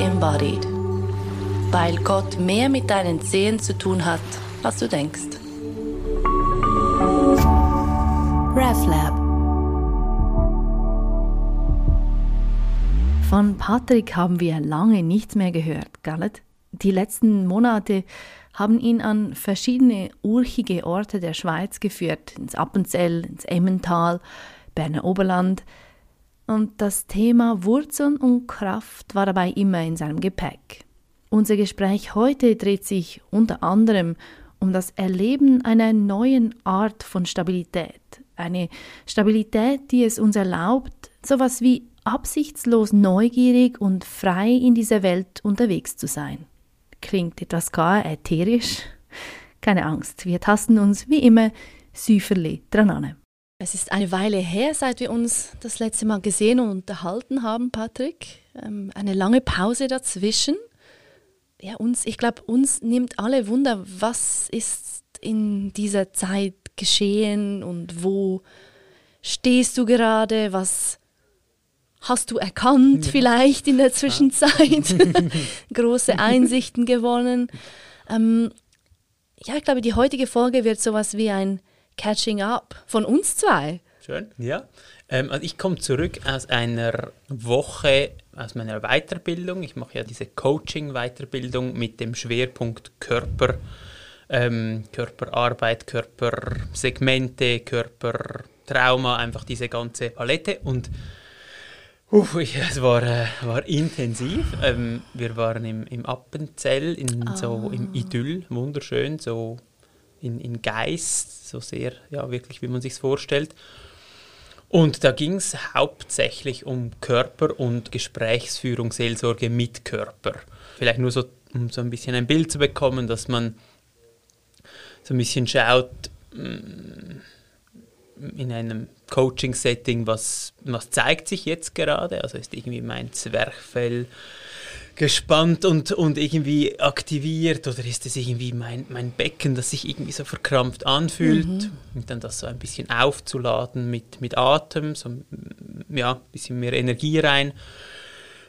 embodied. Weil Gott mehr mit deinen Zehen zu tun hat, als du denkst. RefLab Von Patrick haben wir lange nichts mehr gehört, Gallet. Die letzten Monate haben ihn an verschiedene urchige Orte der Schweiz geführt, ins Appenzell, ins Emmental, Berner Oberland. Und das Thema Wurzeln und Kraft war dabei immer in seinem Gepäck. Unser Gespräch heute dreht sich unter anderem um das Erleben einer neuen Art von Stabilität. Eine Stabilität, die es uns erlaubt, sowas wie absichtslos neugierig und frei in dieser Welt unterwegs zu sein. Klingt etwas gar ätherisch? Keine Angst, wir tasten uns wie immer süferli dran an. Es ist eine Weile her, seit wir uns das letzte Mal gesehen und unterhalten haben, Patrick. Ähm, eine lange Pause dazwischen. Ja, uns, ich glaube, uns nimmt alle Wunder, was ist in dieser Zeit geschehen und wo stehst du gerade, was hast du erkannt ja. vielleicht in der Zwischenzeit, große Einsichten gewonnen. Ähm, ja, ich glaube, die heutige Folge wird sowas wie ein Catching Up von uns zwei. Schön, ja. Ähm, also ich komme zurück aus einer Woche aus meiner Weiterbildung. Ich mache ja diese Coaching-Weiterbildung mit dem Schwerpunkt Körper, ähm, Körperarbeit, Körpersegmente, Körpertrauma, einfach diese ganze Palette. Und Uff, es war, äh, war intensiv. Ähm, wir waren im, im Appenzell, in, oh. so im Idyll, wunderschön, so in, in Geist, so sehr, ja, wirklich, wie man sich vorstellt. Und da ging es hauptsächlich um Körper und Gesprächsführung, Seelsorge mit Körper. Vielleicht nur so, um so ein bisschen ein Bild zu bekommen, dass man so ein bisschen schaut, mm, in einem Coaching-Setting, was, was zeigt sich jetzt gerade? Also ist irgendwie mein Zwerchfell gespannt und, und irgendwie aktiviert? Oder ist es irgendwie mein, mein Becken, das sich irgendwie so verkrampft anfühlt? Mhm. und dann das so ein bisschen aufzuladen mit, mit Atem, so ja, ein bisschen mehr Energie rein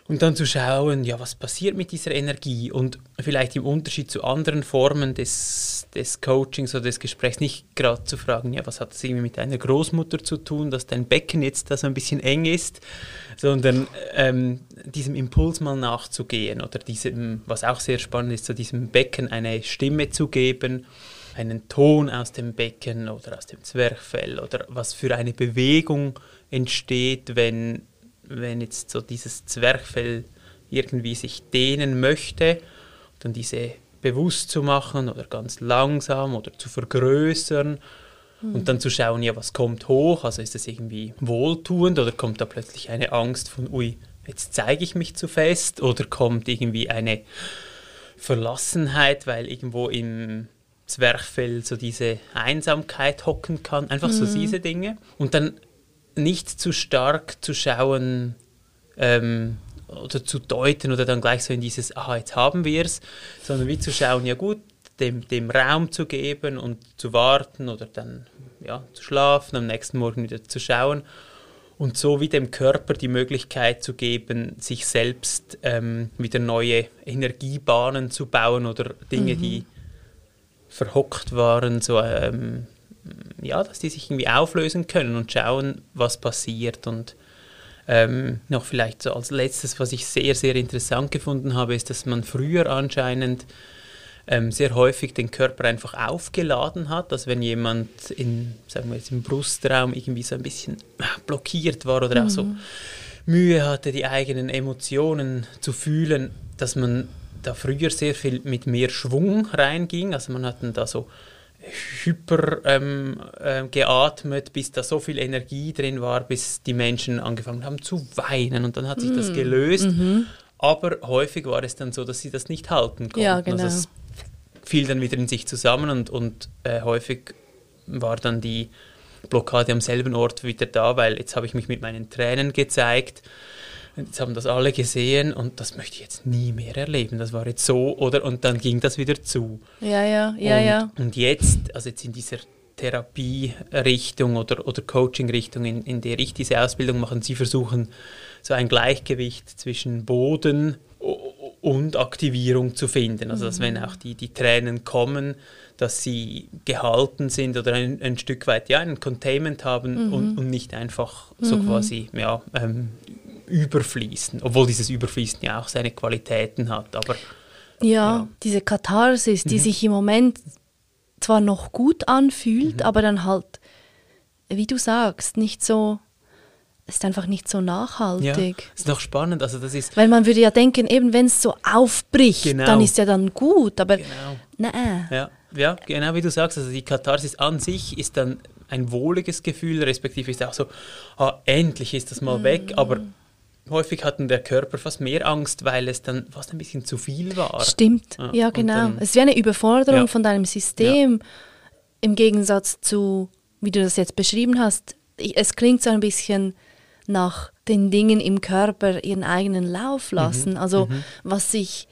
und dann zu schauen, ja, was passiert mit dieser Energie? Und vielleicht im Unterschied zu anderen Formen des, des Coachings oder des Gesprächs nicht gerade zu fragen, ja, was hat das irgendwie mit deiner Großmutter zu tun, dass dein Becken jetzt da so ein bisschen eng ist, sondern ähm, diesem Impuls mal nachzugehen oder diesem, was auch sehr spannend ist, so diesem Becken eine Stimme zu geben, einen Ton aus dem Becken oder aus dem Zwerchfell oder was für eine Bewegung entsteht, wenn wenn jetzt so dieses Zwerchfell irgendwie sich dehnen möchte, dann diese bewusst zu machen oder ganz langsam oder zu vergrößern mhm. und dann zu schauen, ja, was kommt hoch, also ist das irgendwie wohltuend oder kommt da plötzlich eine Angst von, ui, jetzt zeige ich mich zu fest oder kommt irgendwie eine Verlassenheit, weil irgendwo im Zwerchfell so diese Einsamkeit hocken kann, einfach mhm. so diese Dinge. Und dann nicht zu stark zu schauen ähm, oder zu deuten oder dann gleich so in dieses, aha, jetzt haben wir es, sondern wie zu schauen, ja gut, dem, dem Raum zu geben und zu warten oder dann ja, zu schlafen, am nächsten Morgen wieder zu schauen und so wie dem Körper die Möglichkeit zu geben, sich selbst ähm, wieder neue Energiebahnen zu bauen oder Dinge, mhm. die verhockt waren, so ähm, ja, dass die sich irgendwie auflösen können und schauen, was passiert. Und ähm, noch vielleicht so als letztes, was ich sehr, sehr interessant gefunden habe, ist, dass man früher anscheinend ähm, sehr häufig den Körper einfach aufgeladen hat, dass wenn jemand in, sagen wir jetzt im Brustraum irgendwie so ein bisschen blockiert war oder mhm. auch so mhm. Mühe hatte, die eigenen Emotionen zu fühlen, dass man da früher sehr viel mit mehr Schwung reinging. Also man hat dann da so hyper ähm, äh, geatmet, bis da so viel Energie drin war, bis die Menschen angefangen haben zu weinen und dann hat sich mm. das gelöst. Mhm. Aber häufig war es dann so, dass sie das nicht halten konnten. Ja, genau. Also es fiel dann wieder in sich zusammen und, und äh, häufig war dann die Blockade am selben Ort wieder da, weil jetzt habe ich mich mit meinen Tränen gezeigt Jetzt haben das alle gesehen und das möchte ich jetzt nie mehr erleben. Das war jetzt so, oder? Und dann ging das wieder zu. Ja, ja, ja, und, ja. Und jetzt, also jetzt in dieser Therapierichtung oder, oder Coaching-Richtung, in, in der ich diese Ausbildung mache, Sie versuchen so ein Gleichgewicht zwischen Boden und Aktivierung zu finden. Also dass wenn auch die, die Tränen kommen, dass sie gehalten sind oder ein, ein Stück weit ja ein Containment haben und, und nicht einfach so quasi ja, ähm, überfließen, obwohl dieses Überfließen ja auch seine Qualitäten hat. Aber Ja, Ja. diese Katharsis, die sich im Moment zwar noch gut anfühlt, aber dann halt, wie du sagst, nicht so, ist einfach nicht so ja, nachhaltig. ist noch spannend. Also das ist Weil man würde ja denken, eben wenn es so aufbricht, Genau. dann ist ja dann gut, aber genau. nein. Ja, ja, genau wie du sagst, also die Katharsis an sich ist dann ein wohliges Gefühl, respektive ist auch so, ah, endlich ist das mal weg, aber häufig hatten der Körper fast mehr Angst, weil es dann fast ein bisschen zu viel war. Stimmt, Ja, ja, genau. dann- es ist wie eine Überforderung Ja. von deinem System im Gegensatz zu, wie du das jetzt beschrieben hast. Ich, es klingt so ein bisschen nach den Dingen im Körper ihren eigenen Lauf Mhm. lassen. Also was sich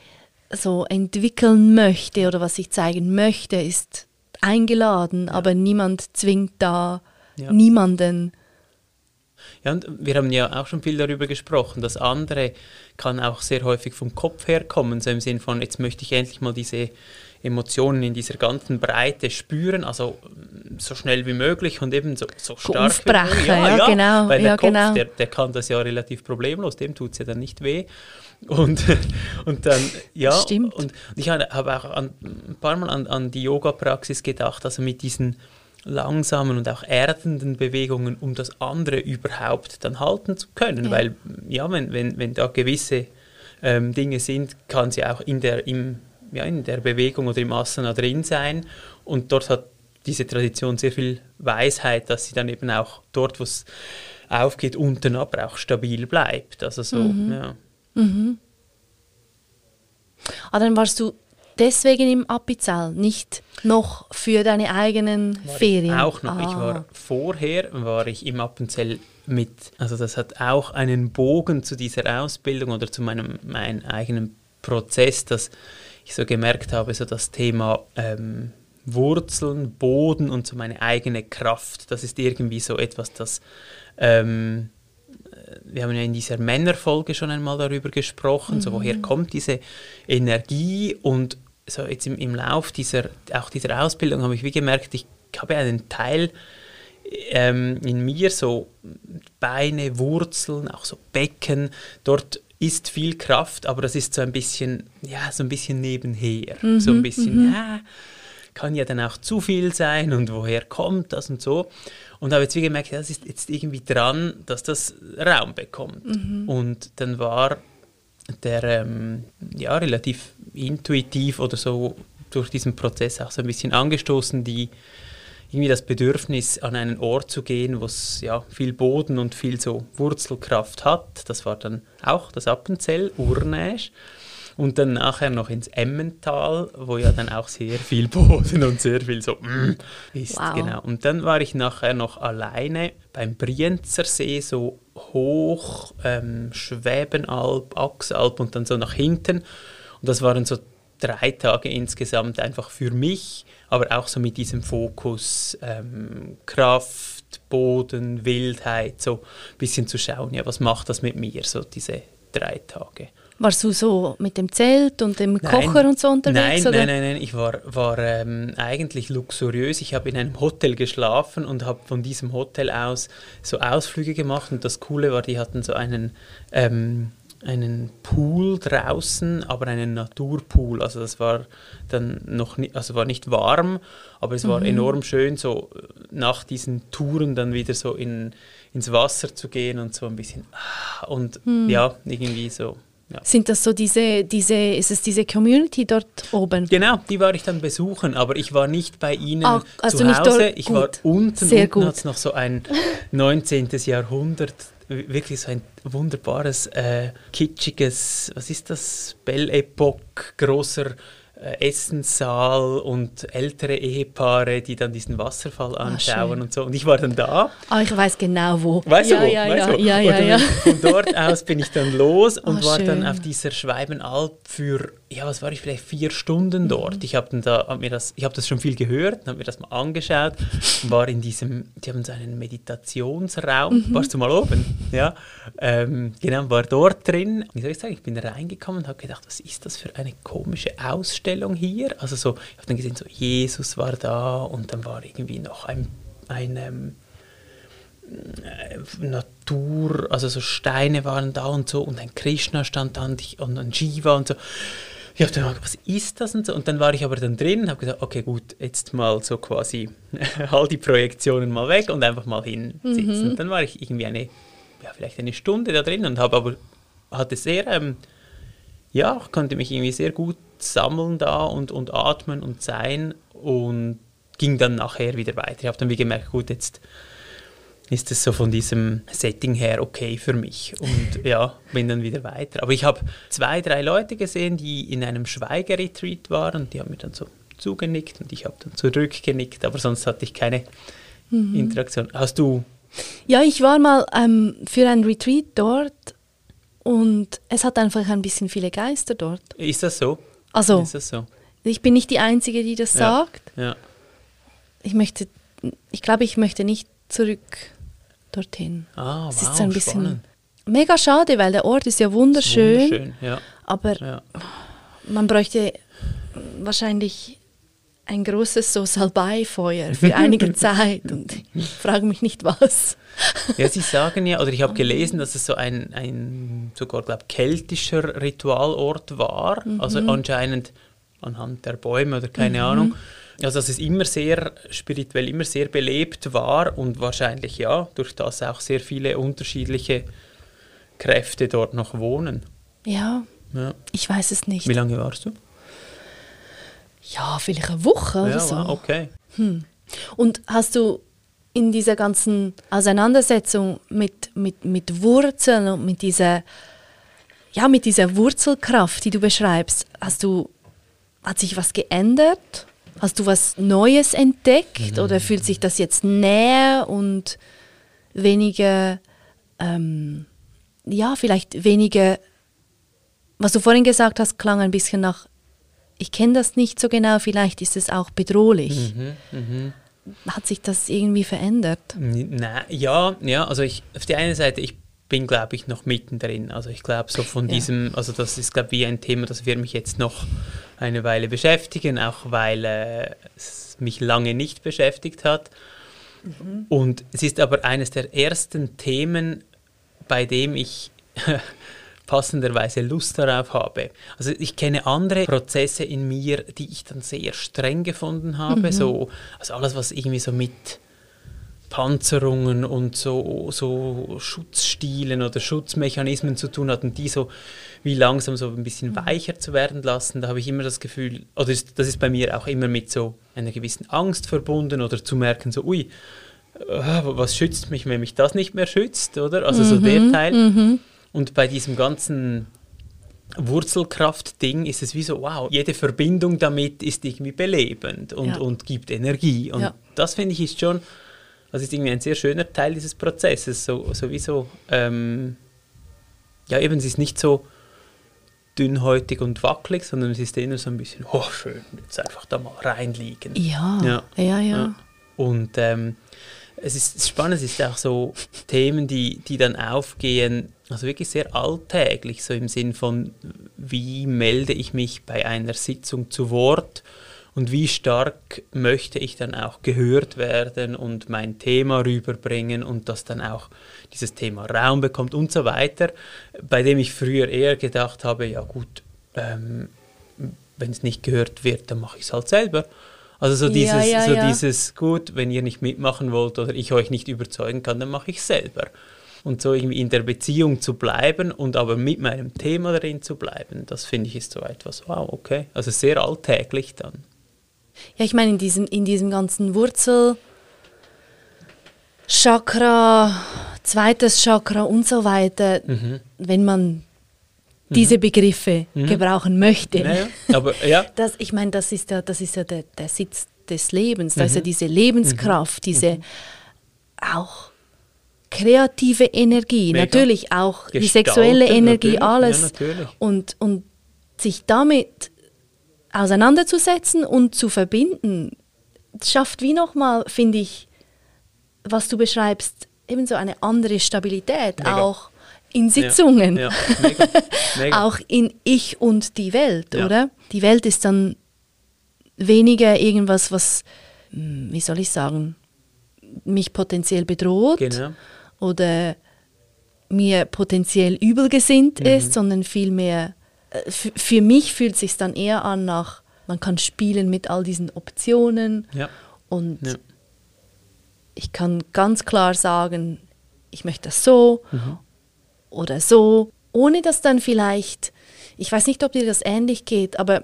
so entwickeln möchte oder was sich zeigen möchte, ist eingeladen, aber niemand zwingt da Ja. niemanden. Ja, und wir haben ja auch schon viel darüber gesprochen. Das andere kann auch sehr häufig vom Kopf herkommen, so im Sinn von, jetzt möchte ich endlich mal diese Emotionen in dieser ganzen Breite spüren, also mm, so schnell wie möglich und eben so, so stark aufbrechen, wie möglich. ja, genau, Weil der ja, Kopf, genau. der, der kann das ja relativ problemlos, dem tut es ja dann nicht weh. Und, und dann, ja, Stimmt. und ich habe auch an, ein paar Mal an, an die Yoga-Praxis gedacht, also mit diesen langsamen und auch erdenden Bewegungen, um das andere überhaupt dann halten zu können. Ja. Weil, ja, wenn, wenn, wenn da gewisse ähm, Dinge sind, kann sie auch in der, im, ja, in der Bewegung oder im Asana drin sein. Und dort hat diese Tradition sehr viel Weisheit, dass sie dann eben auch dort, wo es aufgeht, unten aber auch stabil bleibt. Also so, ja. Ah, dann warst du deswegen im Appenzell, nicht noch für deine eigenen War Ferien. Ich auch noch. Ich Ah. war vorher war ich im Appenzell mit, also das hat auch einen Bogen zu dieser Ausbildung oder zu meinem, meinem eigenen Prozess, dass ich so gemerkt habe, so das Thema ähm, Wurzeln, Boden und so meine eigene Kraft, das ist irgendwie so etwas, das ähm, wir haben ja in dieser Männerfolge schon einmal darüber gesprochen, so woher kommt diese Energie und so jetzt im, im Lauf dieser, auch dieser Ausbildung habe ich wie gemerkt, ich habe einen Teil ähm, in mir, so Beine, Wurzeln, auch so Becken, dort ist viel Kraft, aber das ist so ein bisschen, ja, so ein bisschen nebenher, so ein bisschen, ja, kann ja dann auch zu viel sein und woher kommt das und so. Und habe jetzt wie gemerkt, das ist jetzt irgendwie dran, dass das Raum bekommt. Und dann war der ähm, ja relativ intuitiv oder so durch diesen Prozess auch so ein bisschen angestoßen, die irgendwie das Bedürfnis an einen Ort zu gehen, wo es ja viel Boden und viel so Wurzelkraft hat. Das war dann auch das Appenzell, Urnäsch. Und dann nachher noch ins Emmental, wo ja dann auch sehr viel Boden und sehr viel so mm, ist. Wow. Genau. Und dann war ich nachher noch alleine beim Brienzer See, so hoch, ähm, Schwäbenalb, Axalb und dann so nach hinten. Und das waren so drei Tage insgesamt einfach für mich, aber auch so mit diesem Fokus ähm, Kraft, Boden, Wildheit, so ein bisschen zu schauen, ja, was macht das mit mir, so diese drei Tage. Warst du so mit dem Zelt und dem Kocher und so unterwegs? Nein, oder? nein, nein, nein. Ich war, war ähm, eigentlich luxuriös. Ich habe in einem Hotel geschlafen und habe von diesem Hotel aus so Ausflüge gemacht. Und das Coole war, die hatten so einen, ähm, einen Pool draußen, aber einen Naturpool. Also das war dann noch nicht, also war nicht warm, aber es war Mhm. enorm schön, so nach diesen Touren dann wieder so in, ins Wasser zu gehen und so ein bisschen ah, und Mhm. ja, irgendwie so. Ja. Sind das so diese, diese, ist es diese Community dort oben? Genau, die war ich dann besuchen, aber ich war nicht bei ihnen Ah, also zu nicht Hause. dort- ich gut. war unten, Sehr unten hat es noch so ein 19. Jahrhundert, wirklich so ein wunderbares, äh, kitschiges, was ist das, Belle Epoque, großer Essenssaal und ältere Ehepaare, die dann diesen Wasserfall anschauen Ah, und so. Und ich war dann da Ah, ich weiß genau wo. Weißt ja, du wo? Ja, weißt ja, wo? ja, ja, dann ja. Von dort aus bin ich dann los und Ah, war dann schön. auf dieser Schweibenalb für, ja, was war ich, vielleicht vier Stunden dort. Mhm. Ich habe da, hab mir das, ich habe das schon viel gehört, habe mir das mal angeschaut, war in diesem, die haben so einen Meditationsraum, mhm. warst du mal oben? Ja, ähm, genau, war dort drin. Wie soll ich sagen, ich bin reingekommen und habe gedacht, was ist das für eine komische Ausstellung hier? Also so, ich habe dann gesehen, so Jesus war da und dann war irgendwie noch ein, ein ähm, äh, Natur, also so Steine waren da und so und ein Krishna stand da und, ich, und ein Shiva und so ich habe dann gedacht, was ist das und so. Und dann war ich aber dann drin und habe gesagt, okay, gut, jetzt mal so quasi all die Projektionen mal weg und einfach mal hinsitzen. Mhm. Und dann war ich irgendwie eine, ja, vielleicht eine Stunde da drin und habe aber, hatte sehr, ähm, ja, konnte mich irgendwie sehr gut sammeln da und, und atmen und sein und ging dann nachher wieder weiter. Ich habe dann wie gemerkt, gut, jetzt ist es so von diesem Setting her okay für mich. Und ja, bin dann wieder weiter. Aber ich habe zwei, drei Leute gesehen, die in einem Schweigeretreat waren und die haben mir dann so zugenickt und ich habe dann zurückgenickt, aber sonst hatte ich keine mhm. Interaktion. Hast du? Ja, ich war mal ähm, für ein Retreat dort und es hat einfach ein bisschen viele Geister dort. Ist das so? Also, ist das so? ich bin nicht die Einzige, die das ja. sagt. Ja. Ich möchte, ich glaube, ich möchte nicht zurück dorthin. Ah, es wow, ist so ein bisschen spannend. mega schade, weil der Ort ist ja wunderschön. wunderschön ja. Aber ja. man bräuchte wahrscheinlich ein großes so Salbeifeuer für einige Zeit und ich frage mich nicht was. ja, Sie sagen ja, oder ich habe gelesen, dass es so ein, ein sogar, glaube keltischer Ritualort war, mhm. also anscheinend anhand der Bäume oder keine mhm. Ahnung. Also dass es immer sehr spirituell, immer sehr belebt war und wahrscheinlich ja, durch das auch sehr viele unterschiedliche Kräfte dort noch wohnen. Ja, ja. ich weiß es nicht. Wie lange warst du? Ja, vielleicht eine Woche oder ja, so. okay. Hm. Und hast du in dieser ganzen Auseinandersetzung mit, mit, mit Wurzeln und mit dieser, ja, mit dieser Wurzelkraft, die du beschreibst, hast du, hat sich was geändert? Hast du was Neues entdeckt mhm. oder fühlt sich das jetzt näher und weniger, ähm, ja, vielleicht weniger, was du vorhin gesagt hast, klang ein bisschen nach, ich kenne das nicht so genau, vielleicht ist es auch bedrohlich. Mhm, mh. Hat sich das irgendwie verändert? Na, ja, ja, also ich, auf der einen Seite, ich bin, glaube ich, noch mittendrin. Also ich glaube, so von ja. diesem, also das ist, glaube ich, wie ein Thema, das wird mich jetzt noch eine Weile beschäftigen, auch weil äh, es mich lange nicht beschäftigt hat. Mhm. Und es ist aber eines der ersten Themen, bei dem ich passenderweise Lust darauf habe. Also ich kenne andere Prozesse in mir, die ich dann sehr streng gefunden habe. Mhm. So, also alles, was irgendwie so mit Panzerungen und so, so Schutzstilen oder Schutzmechanismen zu tun hatten, die so wie langsam so ein bisschen mhm. weicher zu werden lassen. Da habe ich immer das Gefühl, oder ist, das ist bei mir auch immer mit so einer gewissen Angst verbunden oder zu merken, so, ui, äh, was schützt mich, wenn mich das nicht mehr schützt, oder? Also mhm, so der Teil. Mhm. Und bei diesem ganzen Wurzelkraft-Ding ist es wie so, wow, jede Verbindung damit ist irgendwie belebend und, ja. und gibt Energie. Und ja. das finde ich ist schon das ist irgendwie ein sehr schöner Teil dieses Prozesses. So, sowieso, ähm, ja, eben, es ist nicht so dünnhäutig und wackelig, sondern es ist eher so ein bisschen, oh, schön, jetzt einfach da mal reinliegen. Ja, ja, ja. ja. Und ähm, es ist spannend, es ist auch so Themen, die, die dann aufgehen, also wirklich sehr alltäglich, so im Sinn von, wie melde ich mich bei einer Sitzung zu Wort und wie stark möchte ich dann auch gehört werden und mein Thema rüberbringen und dass dann auch dieses Thema Raum bekommt und so weiter, bei dem ich früher eher gedacht habe, ja gut, ähm, wenn es nicht gehört wird, dann mache ich es halt selber. Also so dieses, ja, ja, so ja. dieses, gut, wenn ihr nicht mitmachen wollt oder ich euch nicht überzeugen kann, dann mache ich es selber. Und so irgendwie in der Beziehung zu bleiben und aber mit meinem Thema darin zu bleiben, das finde ich ist so etwas, wow, okay. Also sehr alltäglich dann. Ja, ich meine, in diesem, in diesem ganzen Wurzel, Chakra, zweites Chakra und so weiter, mhm. wenn man mhm. diese Begriffe mhm. gebrauchen möchte. Naja, aber, ja. das, ich meine, das ist ja, das ist ja der, der Sitz des Lebens, da ist ja mhm. diese Lebenskraft, mhm. diese mhm. auch kreative Energie, Mega. natürlich auch Gestalten, die sexuelle Energie, alles. Ja, und, und sich damit auseinanderzusetzen und zu verbinden, schafft wie nochmal, finde ich, was du beschreibst, eben so eine andere Stabilität, Mega. auch in Sitzungen, ja, ja. Mega. Mega. auch in Ich und die Welt, ja. oder? Die Welt ist dann weniger irgendwas, was, hm, wie soll ich sagen, mich potenziell bedroht genau. oder mir potenziell übelgesinnt mhm. ist, sondern vielmehr, für mich fühlt es sich dann eher an nach, man kann spielen mit all diesen Optionen ja. und ja. ich kann ganz klar sagen, ich möchte das so mhm. oder so, ohne dass dann vielleicht, ich weiß nicht, ob dir das ähnlich geht, aber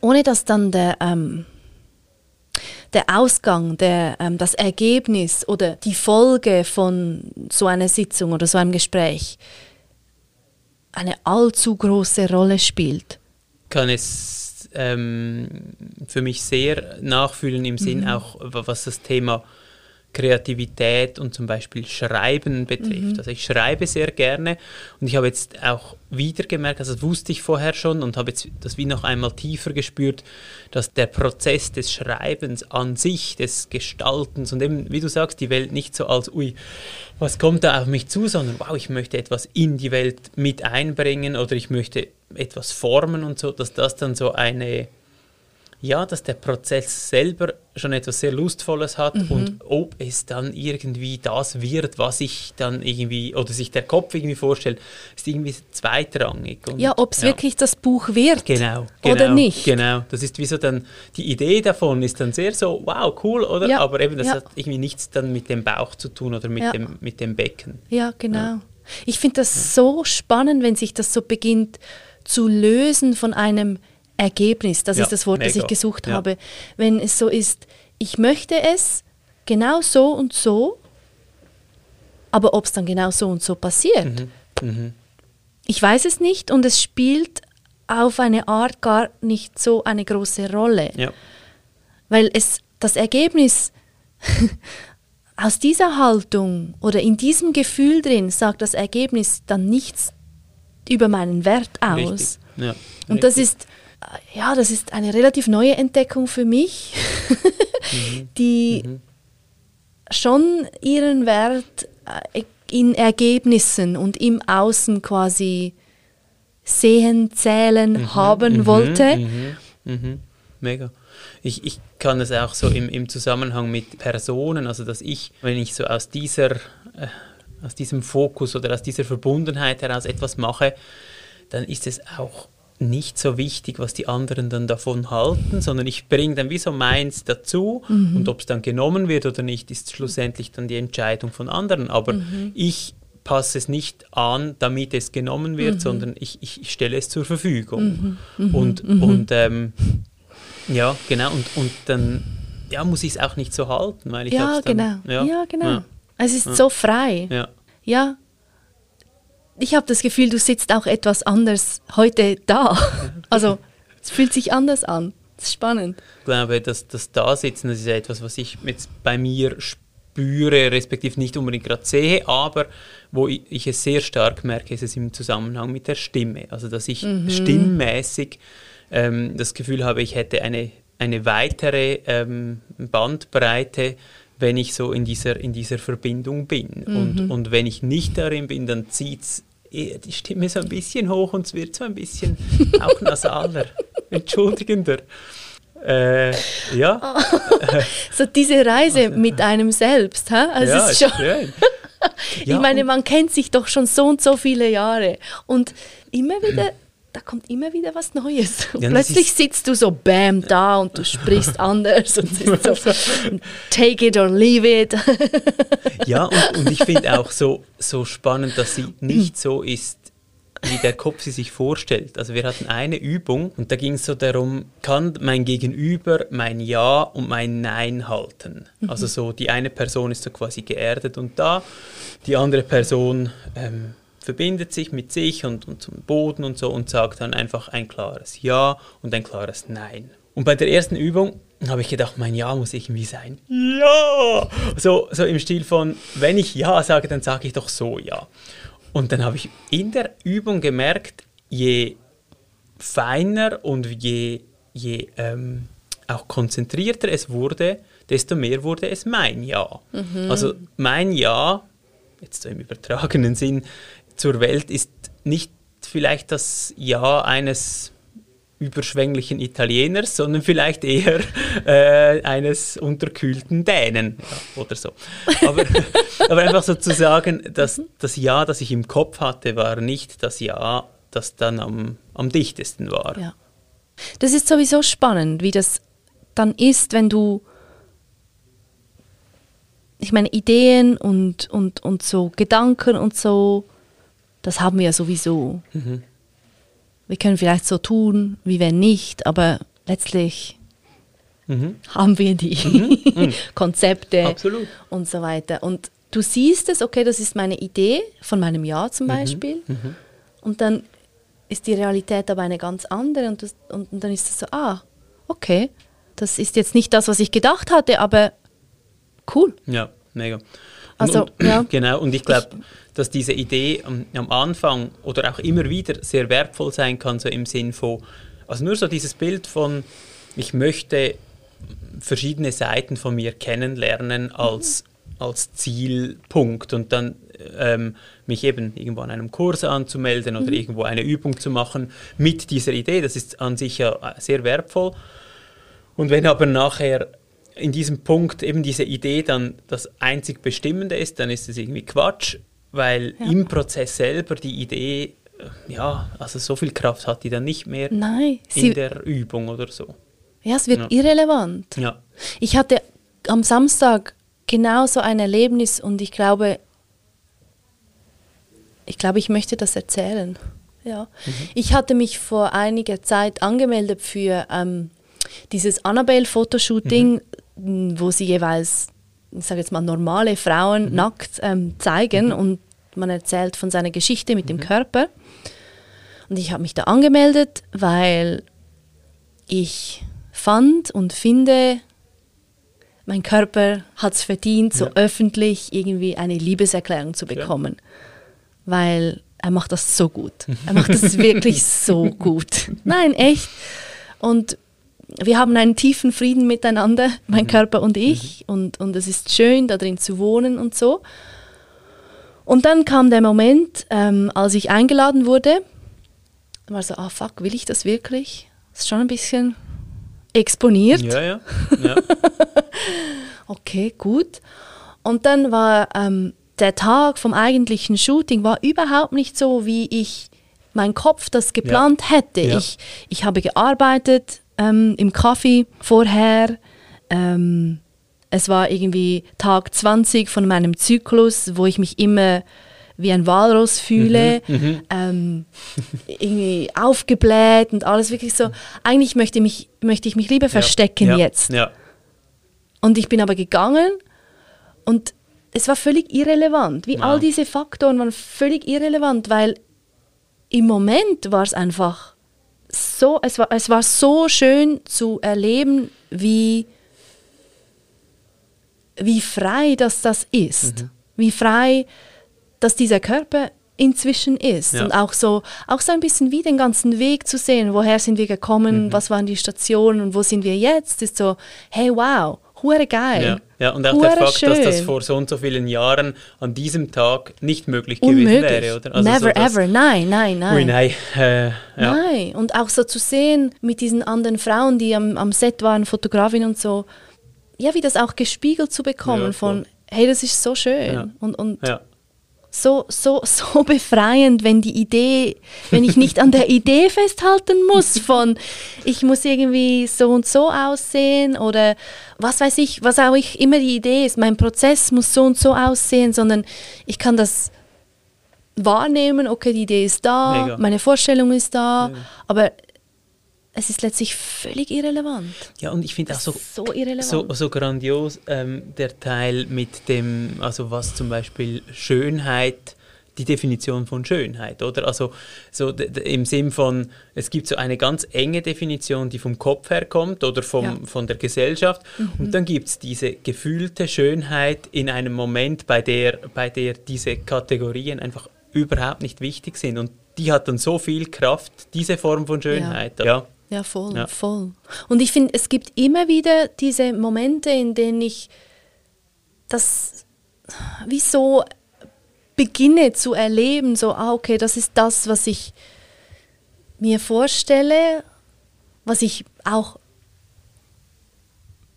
ohne dass dann der, ähm, der Ausgang, der, ähm, das Ergebnis oder die Folge von so einer Sitzung oder so einem Gespräch eine allzu große Rolle spielt. Kann es ähm, für mich sehr nachfühlen im Sinn mhm. auch, was das Thema Kreativität und zum Beispiel Schreiben betrifft. Mhm. Also ich schreibe sehr gerne und ich habe jetzt auch wieder gemerkt, also das wusste ich vorher schon und habe jetzt das wie noch einmal tiefer gespürt, dass der Prozess des Schreibens an sich, des Gestaltens und eben, wie du sagst, die Welt nicht so als, ui, was kommt da auf mich zu, sondern wow, ich möchte etwas in die Welt mit einbringen oder ich möchte etwas formen und so, dass das dann so eine ja, dass der Prozess selber schon etwas sehr Lustvolles hat mhm. und ob es dann irgendwie das wird, was ich dann irgendwie, oder sich der Kopf irgendwie vorstellt, ist irgendwie zweitrangig. Und, ja, ob es ja. wirklich das Buch wird genau, genau, oder nicht. Genau, das ist wie so dann, die Idee davon ist dann sehr so, wow, cool, oder? Ja. Aber eben, das ja. hat irgendwie nichts dann mit dem Bauch zu tun oder mit, dem, mit dem Becken. Ja, genau. Ich finde das so spannend, wenn sich das so beginnt zu lösen von einem Ergebnis, das ja, ist das Wort, mega. das ich gesucht ja. habe. Wenn es so ist, ich möchte es genau so und so, aber ob es dann genau so und so passiert, mhm. Mhm. ich weiß es nicht und es spielt auf eine Art gar nicht so eine große Rolle. Ja. Weil es das Ergebnis aus dieser Haltung oder in diesem Gefühl drin sagt das Ergebnis dann nichts über meinen Wert aus. Ja, und das ist ja, das ist eine relativ neue Entdeckung für mich, mhm. die mhm. schon ihren Wert äh, in Ergebnissen und im Außen quasi sehen, zählen, mhm. haben mhm. wollte. Mhm. Mega. Ich, ich kann es auch so im, im Zusammenhang mit Personen, also dass ich, wenn ich so aus dieser, äh, aus diesem Fokus oder aus dieser Verbundenheit heraus etwas mache, dann ist es auch nicht so wichtig, was die anderen dann davon halten, sondern ich bringe dann wie so meins dazu mhm. und ob es dann genommen wird oder nicht, ist schlussendlich dann die Entscheidung von anderen. Aber mhm. ich passe es nicht an, damit es genommen wird, mhm. sondern ich, ich, stelle es zur Verfügung. Mhm. Mhm. Und, mhm. und ähm, ja, genau, und, und dann ja, muss ich es auch nicht so halten, weil ich ja, dann, genau. Ja, ja genau. Ja. Es ist so frei. Ja. ja, ich habe das Gefühl, du sitzt auch etwas anders heute da. Also es fühlt sich anders an. Das ist spannend. Ich glaube, dass das Dasitzen, das ist etwas, was ich jetzt bei mir spüre, respektive nicht unbedingt gerade sehe, aber wo ich, es sehr stark merke, ist es im Zusammenhang mit der Stimme. Also dass ich mhm. stimmmäßig ähm, das Gefühl habe, ich hätte eine, eine weitere ähm, Bandbreite wenn ich so in dieser, in dieser Verbindung bin. Mhm. Und, und wenn ich nicht darin bin, dann zieht es die Stimme so ein bisschen hoch und es wird so ein bisschen auch nasaler, entschuldigender. Äh, ja. Oh, so diese Reise mit einem selbst, ha? Also ja, ist schon schön. ich ja, meine, man kennt sich doch schon so und so viele Jahre und immer wieder da kommt immer wieder was Neues. Ja, plötzlich sitzt du so bam da und du sprichst anders und so take it or leave it. ja, und, und ich finde auch so, so spannend, dass sie nicht so ist, wie der Kopf sie sich vorstellt. Also wir hatten eine Übung und da ging es so darum, kann mein Gegenüber mein Ja und mein Nein halten? Mhm. Also so die eine Person ist so quasi geerdet und da, die andere Person ähm, verbindet sich mit sich und, und zum Boden und so und sagt dann einfach ein klares Ja und ein klares Nein. Und bei der ersten Übung habe ich gedacht, mein Ja muss irgendwie sein. Ja! So, so im Stil von, wenn ich Ja sage, dann sage ich doch so Ja. Und dann habe ich in der Übung gemerkt, je feiner und je, je ähm, auch konzentrierter es wurde, desto mehr wurde es mein Ja. Mhm. Also mein Ja, jetzt so im übertragenen Sinn, zur Welt ist nicht vielleicht das Ja eines überschwänglichen Italieners, sondern vielleicht eher äh, eines unterkühlten Dänen ja, oder so. Aber, aber einfach so zu sagen, dass das Ja, das ich im Kopf hatte, war nicht das Ja, das dann am, am dichtesten war. Ja. Das ist sowieso spannend, wie das dann ist, wenn du ich meine, Ideen und, und, und so Gedanken und so, das haben wir ja sowieso. Mhm. Wir können vielleicht so tun, wie wenn nicht, aber letztlich mhm. haben wir die mhm. mhm. Konzepte Absolut. und so weiter. Und du siehst es, okay, das ist meine Idee von meinem Jahr zum mhm. Beispiel. Mhm. Und dann ist die Realität aber eine ganz andere und, das, und, und dann ist es so, ah, okay, das ist jetzt nicht das, was ich gedacht hatte, aber cool. Ja, mega. Also, und, ja. Genau, und ich glaube, dass diese Idee am, am, Anfang oder auch immer wieder sehr wertvoll sein kann, so im Sinn von, also nur so dieses Bild von, ich möchte verschiedene Seiten von mir kennenlernen als, als Zielpunkt und dann ähm, mich eben irgendwo an einem Kurs anzumelden oder mhm. irgendwo eine Übung zu machen mit dieser Idee, das ist an sich ja sehr wertvoll. Und wenn aber nachher in diesem Punkt eben diese Idee dann das einzig Bestimmende ist, dann ist es irgendwie Quatsch, weil ja. im Prozess selber die Idee, äh, ja, also so viel Kraft hat die dann nicht mehr Nein, in der Übung oder so. Ja, es wird ja. irrelevant. Ja. Ich hatte am Samstag genau so ein Erlebnis und ich glaube, ich glaube, ich möchte das erzählen. Ja. Mhm. Ich hatte mich vor einiger Zeit angemeldet für ähm, dieses Annabelle-Fotoshooting, mhm. Wo sie jeweils ich sage jetzt mal, normale Frauen mhm. nackt ähm, zeigen mhm. und man erzählt von seiner Geschichte mit mhm. dem Körper. Und ich habe mich da angemeldet, weil ich fand und finde, mein Körper hat es verdient, so ja. öffentlich irgendwie eine Liebeserklärung zu bekommen. Ja. Weil er macht das so gut. Er macht das wirklich so gut. Nein, echt. Und wir haben einen tiefen Frieden miteinander, mein mhm. Körper und ich, mhm. und, und es ist schön, da drin zu wohnen und so. Und dann kam der Moment, ähm, als ich eingeladen wurde, war so, ah fuck, will ich das wirklich? Das ist schon ein bisschen exponiert. Ja, ja. ja. okay, gut. Und dann war ähm, der Tag vom eigentlichen Shooting war überhaupt nicht so, wie ich mein Kopf das geplant ja. hätte. Ja. Ich, ich habe gearbeitet, ähm, im Kaffee vorher. Ähm, es war irgendwie Tag 20 von meinem Zyklus, wo ich mich immer wie ein Walross fühle, mhm, mhm. ähm, irgendwie aufgebläht und alles wirklich so. Eigentlich möchte, mich, möchte ich mich lieber verstecken ja, jetzt. Ja. Und ich bin aber gegangen und es war völlig irrelevant. Wie wow. all diese Faktoren waren völlig irrelevant, weil im Moment war es einfach so, es war, es war so schön zu erleben, wie, wie frei das, das ist. Mhm. Wie frei, dass dieser Körper inzwischen ist. Ja. Und auch so, auch so ein bisschen wie den ganzen Weg zu sehen, woher sind wir gekommen, mhm. was waren die Stationen und wo sind wir jetzt, ist so, hey wow, hure geil. Ja. ja, und auch der Fakt, schön. dass das vor so und so vielen Jahren an diesem Tag nicht möglich Unmöglich. gewesen wäre, oder? Also Never so, ever, nein, nein, nein. Ui, nein. Äh, ja. Nein, und auch so zu sehen mit diesen anderen Frauen, die am, am Set waren, Fotografin und so, ja, wie das auch gespiegelt zu bekommen ja, von, hey, das ist so schön. Und, und so, so, so befreiend, wenn die Idee, wenn ich nicht an der Idee festhalten muss von, ich muss irgendwie so und so aussehen oder was weiß ich, was auch ich, immer die Idee ist, mein Prozess muss so und so aussehen, sondern ich kann das wahrnehmen, okay, die Idee ist da, Mega. meine Vorstellung ist da, Mega. aber es ist letztlich völlig irrelevant. Ja, und ich finde auch so, so, so, so, grandios ähm, der Teil mit dem, also was zum Beispiel Schönheit, die Definition von Schönheit, oder? Also so im Sinn von, es gibt so eine ganz enge Definition, die vom Kopf her kommt oder vom, ja. von der Gesellschaft. Mhm. Und dann gibt es diese gefühlte Schönheit in einem Moment, bei der, bei der diese Kategorien einfach überhaupt nicht wichtig sind. Und die hat dann so viel Kraft, diese Form von Schönheit. Ja, ja. Ja voll, ja. voll. Und ich finde, es gibt immer wieder diese Momente, in denen ich das wie so beginne zu erleben, so, ah, okay, das ist das, was ich mir vorstelle, was ich auch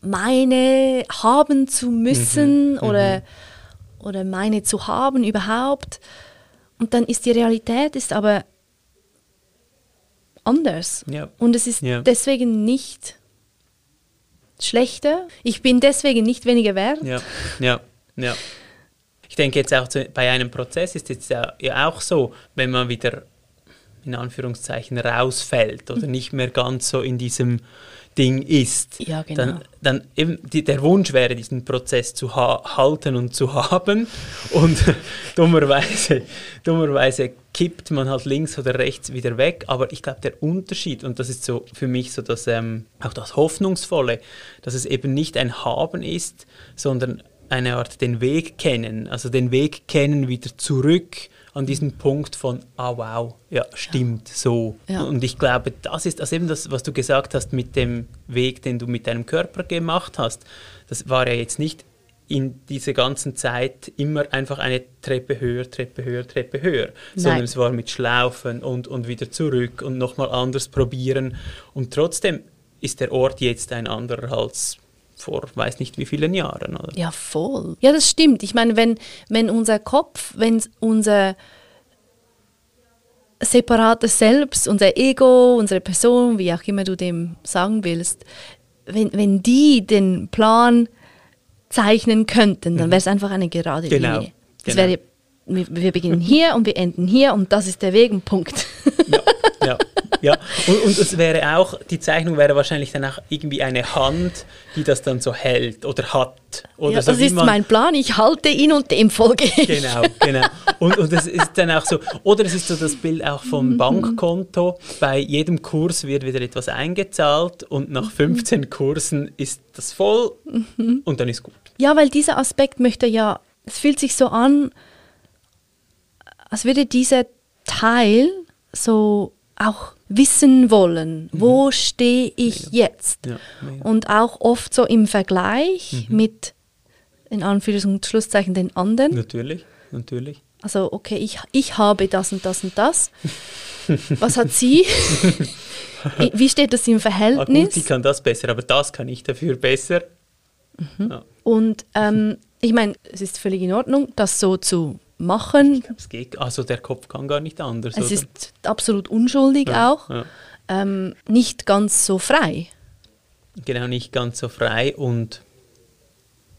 meine haben zu müssen mhm, oder, mhm. oder meine zu haben überhaupt. Und dann ist die Realität ist aber anders. Ja. Und es ist ja. deswegen nicht schlechter. Ich bin deswegen nicht weniger wert. Ja, ja, ja. Ich denke jetzt auch zu, bei einem Prozess ist es ja, ja auch so, wenn man wieder in Anführungszeichen rausfällt oder mhm. nicht mehr ganz so in diesem Ding ist, ja, genau. dann, dann eben die, der Wunsch wäre, diesen Prozess zu ha halten und zu haben. Und dummerweise, dummerweise kippt man halt links oder rechts wieder weg. Aber ich glaube, der Unterschied, und das ist so für mich so das, ähm, auch das Hoffnungsvolle, dass es eben nicht ein Haben ist, sondern eine Art den Weg kennen, also den Weg kennen wieder zurück an diesen Punkt von, ah wow, ja, stimmt, so. Ja. Und ich glaube, das ist also eben das, was du gesagt hast mit dem Weg, den du mit deinem Körper gemacht hast. Das war ja jetzt nicht in dieser ganzen Zeit immer einfach eine Treppe höher, Treppe höher, Treppe höher, Nein. sondern es war mit Schlaufen und, und wieder zurück und nochmal anders probieren. Und trotzdem ist der Ort jetzt ein anderer als vor weiß nicht wie vielen Jahren. Oder? Ja, voll. Ja, das stimmt. Ich meine, wenn, wenn unser Kopf, wenn unser separates Selbst, unser Ego, unsere Person, wie auch immer du dem sagen willst, wenn, wenn die den Plan zeichnen könnten, dann mhm. wäre es einfach eine gerade genau. Linie. Das genau. wäre, wir, wir beginnen hier und wir enden hier und das ist der Weg, ein Punkt. Ja, ja. Und, und es wäre auch, die Zeichnung wäre wahrscheinlich dann auch irgendwie eine Hand, die das dann so hält oder hat. Oder ja, so, das ist mein Plan, ich halte ihn und dem folge ich. Genau, genau. Und, und es ist dann auch so, oder es ist so das Bild auch vom mhm. Bankkonto. Bei jedem Kurs wird wieder etwas eingezahlt und nach 15 Kursen ist das voll mhm. und dann ist gut. Ja, weil dieser Aspekt möchte ja, es fühlt sich so an, als würde dieser Teil so auch wissen wollen, mhm. wo stehe ich mega. jetzt? Ja, und auch oft so im Vergleich mhm. mit, in Anführungs- und Schlusszeichen, den anderen. Natürlich, natürlich. Also, okay, ich, ich habe das und das und das. Was hat sie? Wie steht das im Verhältnis? Ah, gut, sie kann das besser, aber das kann ich dafür besser. Mhm. Ja. Und ähm, ich meine, es ist völlig in Ordnung, das so zu machen. Ich glaub, es geht, also der Kopf kann gar nicht anders. Es oder? ist absolut unschuldig ja, auch, ja. Ähm, nicht ganz so frei. Genau, nicht ganz so frei und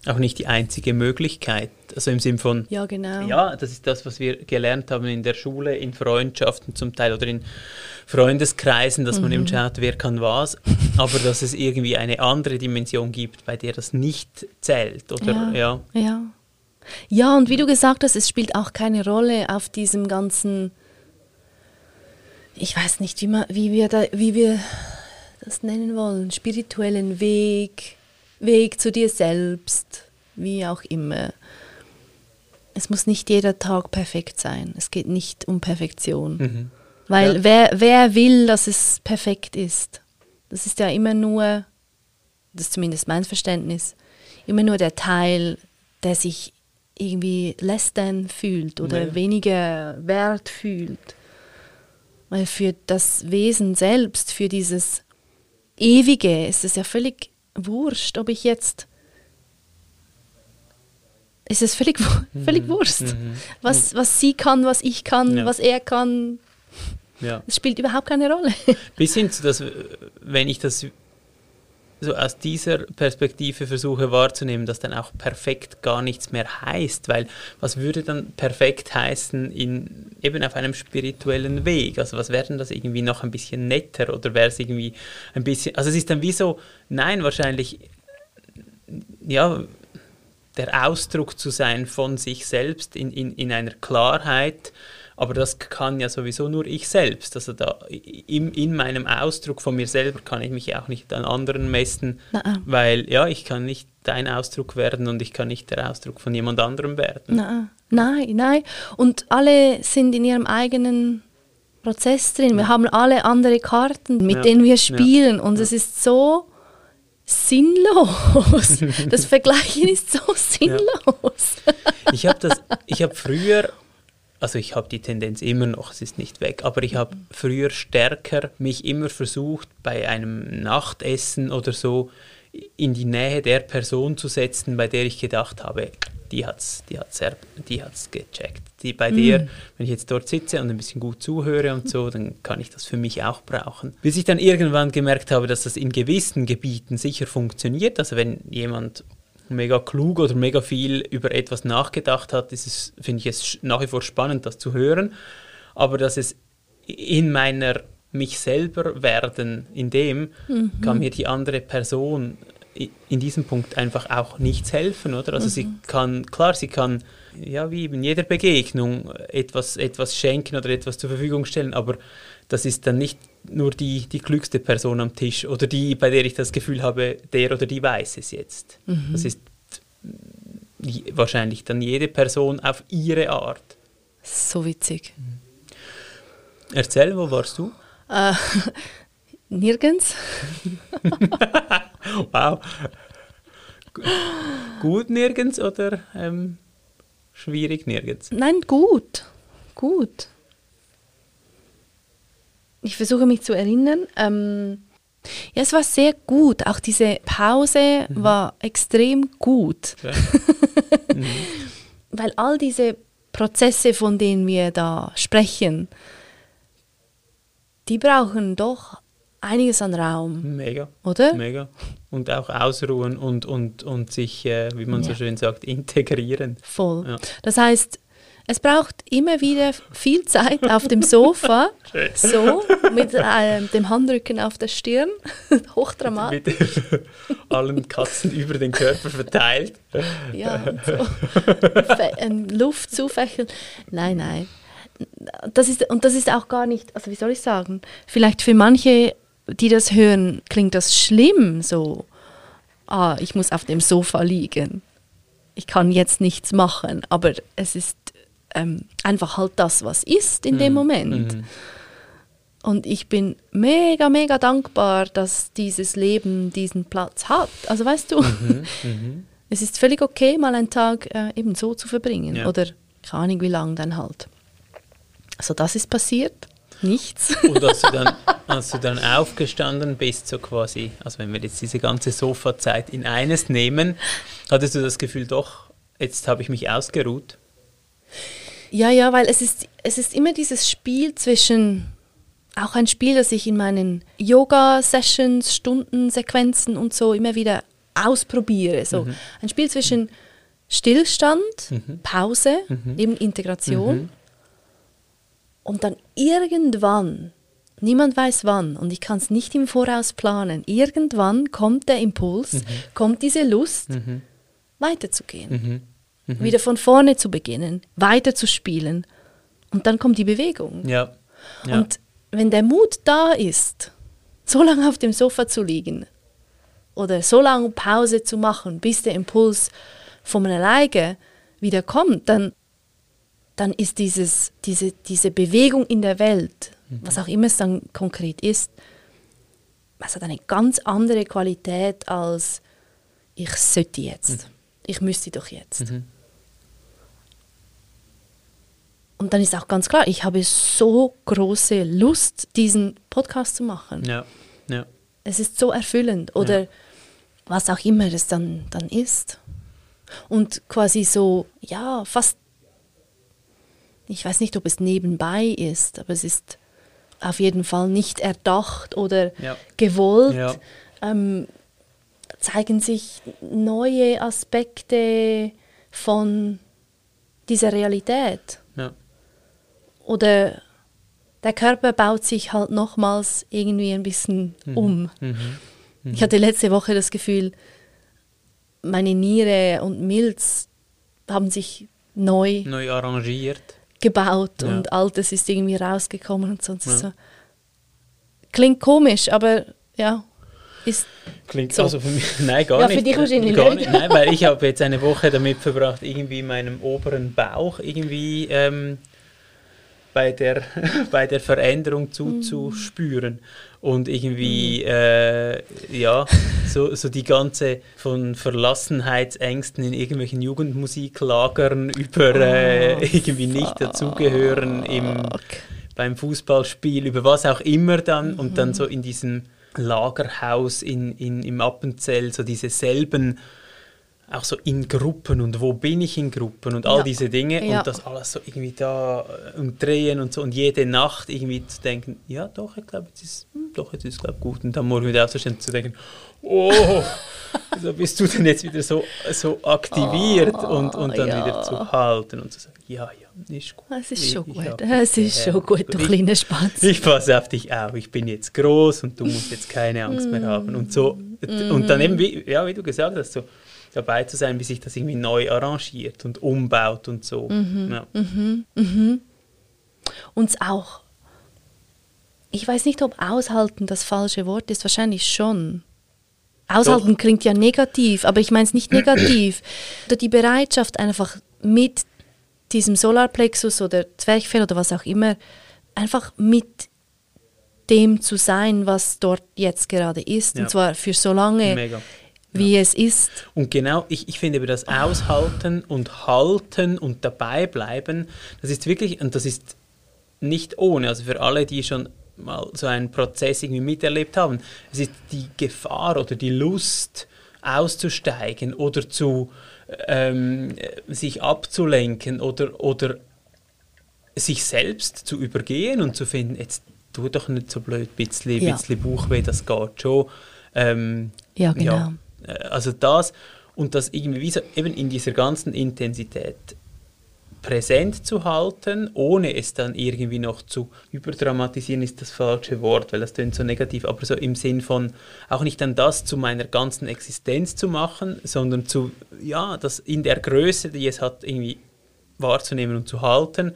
auch nicht die einzige Möglichkeit. Also im Sinn von, ja, genau. ja, das ist das, was wir gelernt haben in der Schule, in Freundschaften zum Teil oder in Freundeskreisen, dass mhm. man eben schaut, wer kann was, aber dass es irgendwie eine andere Dimension gibt, bei der das nicht zählt. Oder, ja. ja. ja. Ja, und wie du gesagt hast, es spielt auch keine Rolle auf diesem ganzen, ich weiß nicht, wie, man, wie, wir, da, wie wir das nennen wollen, spirituellen Weg, Weg zu dir selbst, wie auch immer. Es muss nicht jeder Tag perfekt sein. Es geht nicht um Perfektion. Mhm. Weil ja. wer, wer will, dass es perfekt ist? Das ist ja immer nur, das ist zumindest mein Verständnis, immer nur der Teil, der sich irgendwie less than fühlt oder nee. weniger wert fühlt. Weil für das Wesen selbst, für dieses Ewige ist es ja völlig wurscht, ob ich jetzt ist es völlig, mhm. völlig wurscht. Mhm. Was, was sie kann, was ich kann, ja. was er kann. Ja. Es spielt überhaupt keine Rolle. Bis hin zu, dass, wenn ich das so aus dieser Perspektive versuche wahrzunehmen, dass dann auch perfekt gar nichts mehr heißt, weil was würde dann perfekt heißen in eben auf einem spirituellen Weg? Also was wäre denn das irgendwie noch ein bisschen netter oder wäre es irgendwie ein bisschen, also es ist dann wie so, nein, wahrscheinlich, ja, der Ausdruck zu sein von sich selbst in, in, in einer Klarheit Aber das kann ja sowieso nur ich selbst. Also da in, in meinem Ausdruck von mir selber kann ich mich auch nicht an anderen messen, Nein. weil ja, ich kann nicht dein Ausdruck werden und ich kann nicht der Ausdruck von jemand anderem werden. Nein, nein, nein. Und alle sind in ihrem eigenen Prozess drin. Wir haben alle andere Karten, mit ja. denen wir spielen ja. und es ist so sinnlos. Das Vergleichen ist so sinnlos. Ich habe das, ich habe früher, also ich habe die Tendenz immer noch, es ist nicht weg, aber ich habe früher stärker mich immer versucht, bei einem Nachtessen oder so in die Nähe der Person zu setzen, bei der ich gedacht habe, die hat es die hat's, die hat's gecheckt. Die bei mm. der, wenn ich jetzt dort sitze und ein bisschen gut zuhöre und so, dann kann ich das für mich auch brauchen. Bis ich dann irgendwann gemerkt habe, dass das in gewissen Gebieten sicher funktioniert. Also wenn jemand mega klug oder mega viel über etwas nachgedacht hat, ist es, finde ich es nach wie vor spannend, das zu hören. Aber dass es in meiner mich selber werden, in dem mhm. kann mir die andere Person in diesem Punkt einfach auch nichts helfen, oder? Also mhm. sie kann, klar, sie kann ja wie in jeder Begegnung etwas, etwas schenken oder etwas zur Verfügung stellen, aber das ist dann nicht nur die, die klügste Person am Tisch oder die, bei der ich das Gefühl habe, der oder die weiß es jetzt. Mhm. Das ist wahrscheinlich dann jede Person auf ihre Art. So witzig. Erzähl, wo warst du? Äh, nirgends. wow. Gut nirgends oder ähm, schwierig nirgends? Nein, gut. Gut. Ich versuche mich zu erinnern. Ähm, ja, es war sehr gut. Auch diese Pause mhm. war extrem gut. Okay. mhm. Weil all diese Prozesse, von denen wir da sprechen, die brauchen doch einiges an Raum. Mega. Oder? Mega. Und auch ausruhen und, und, und sich, äh, wie man ja. so schön sagt, integrieren. Voll. Ja. Das heißt, es braucht immer wieder viel Zeit auf dem Sofa, so mit äh, dem Handrücken auf der Stirn, hochdramatisch. Mit allen Katzen über den Körper verteilt. Ja, so. Luft zufächeln. Nein, nein. Das ist, und das ist auch gar nicht, also wie soll ich sagen, vielleicht für manche die das hören, klingt das schlimm, so, ah, ich muss auf dem Sofa liegen. Ich kann jetzt nichts machen, aber es ist ähm, einfach halt das, was ist in mhm. dem Moment. Mhm. Und ich bin mega, mega dankbar, dass dieses Leben diesen Platz hat. Also weißt du, mhm. mhm. es ist völlig okay, mal einen Tag äh, eben so zu verbringen. Ja. Oder keine Ahnung, wie lange dann halt. Also das ist passiert nichts. Und als du, dann, als du dann aufgestanden bist, so quasi, also wenn wir jetzt diese ganze Sofazeit in eines nehmen, hattest du das Gefühl, doch, jetzt habe ich mich ausgeruht? Ja, ja, weil es ist, es ist immer dieses Spiel zwischen, auch ein Spiel, das ich in meinen Yoga-Sessions, Stunden, Sequenzen und so immer wieder ausprobiere. So mhm. ein Spiel zwischen Stillstand, mhm. Pause, mhm. eben Integration mhm. Und dann irgendwann, niemand weiß wann, und ich kann es nicht im Voraus planen, irgendwann kommt der Impuls, mhm. kommt diese Lust, mhm. weiterzugehen. Mhm. mhm. Wieder von vorne zu beginnen, weiterzuspielen. Und dann kommt die Bewegung. Ja. ja. Und wenn der Mut da ist, so lange auf dem Sofa zu liegen oder so lange Pause zu machen, bis der Impuls von alleine wieder kommt, dann dann ist dieses, diese, diese Bewegung in der Welt, mhm. was auch immer es dann konkret ist, es hat eine ganz andere Qualität als ich sollte jetzt, mhm. ich müsste doch jetzt. Mhm. Und dann ist auch ganz klar, ich habe so große Lust, diesen Podcast zu machen. Ja. Ja. Es ist so erfüllend oder ja. was auch immer es dann, dann ist. Und quasi so, ja, fast ich weiß nicht, ob es nebenbei ist, aber es ist auf jeden Fall nicht erdacht oder ja. gewollt, ja. Ähm, zeigen sich neue Aspekte von dieser Realität. Ja. Oder der Körper baut sich halt nochmals irgendwie ein bisschen mhm. um. Mhm. Mhm. Ich hatte letzte Woche das Gefühl, meine Niere und Milz haben sich neu, neu arrangiert gebaut Ja. und Altes ist irgendwie rausgekommen und so. Und es ist so. Klingt komisch, aber ja, ist Klingt So. also für mich, nein, gar Ja, nicht. für dich wahrscheinlich gar nicht. Nein, weil ich habe jetzt eine Woche damit verbracht, irgendwie meinem oberen Bauch irgendwie ähm, bei, der, bei der Veränderung zuzuspüren. Und irgendwie, äh, ja, so, so die ganze von Verlassenheitsängsten in irgendwelchen Jugendmusiklagern über äh, irgendwie nicht dazugehören im, beim Fußballspiel, über was auch immer dann. Und dann so in diesem Lagerhaus in, in, im Appenzell, so diese selben, auch so in Gruppen und wo bin ich in Gruppen und all Ja. diese Dinge Ja. und das alles so irgendwie da äh, und drehen und so und jede Nacht irgendwie zu denken, ja doch, ich glaube, jetzt ist, hm, doch, jetzt ist glaube gut und dann morgen wieder aufzustehen und zu denken, oh, so bist du denn jetzt wieder so, so aktiviert und, und dann Oh, ja. wieder zu halten und zu sagen, ja, ja, ist gut. Es ist schon Ich- ich gut. Es ist schon gut, du kleiner Spatz. ich passe auf dich auf, ich bin jetzt groß und du musst jetzt keine Angst mehr haben. Und so, und dann eben, wie, ja, wie du gesagt hast, so dabei zu sein, wie sich das irgendwie neu arrangiert und umbaut und so. Ja. Uns auch. Ich weiß nicht, ob aushalten das falsche Wort ist. Wahrscheinlich schon. Aushalten Doch. klingt ja negativ, aber ich meine es nicht negativ. Oder die Bereitschaft, einfach mit diesem Solarplexus oder Zwerchfell oder was auch immer, einfach mit dem zu sein, was dort jetzt gerade ist. Ja. Und zwar für so lange, Mega. Wie es ist. Und genau, ich, ich finde über das Aushalten und Halten und dabei bleiben, das ist wirklich, und das ist nicht ohne, also für alle, die schon mal so einen Prozess irgendwie miterlebt haben, es ist die Gefahr oder die Lust auszusteigen oder zu ähm, sich abzulenken oder, oder sich selbst zu übergehen und zu finden, jetzt tu doch nicht so blöd, bisschen, Ja. bisschen Bauchweh, das geht schon. Ähm, Ja, genau. äh, Also das und das irgendwie wie so eben in dieser ganzen Intensität präsent zu halten, ohne es dann irgendwie noch zu überdramatisieren, ist das falsche Wort, weil das klingt so negativ, aber so im Sinn von auch nicht dann das zu meiner ganzen Existenz zu machen, sondern zu, ja, das in der Größe, die es hat, irgendwie wahrzunehmen und zu halten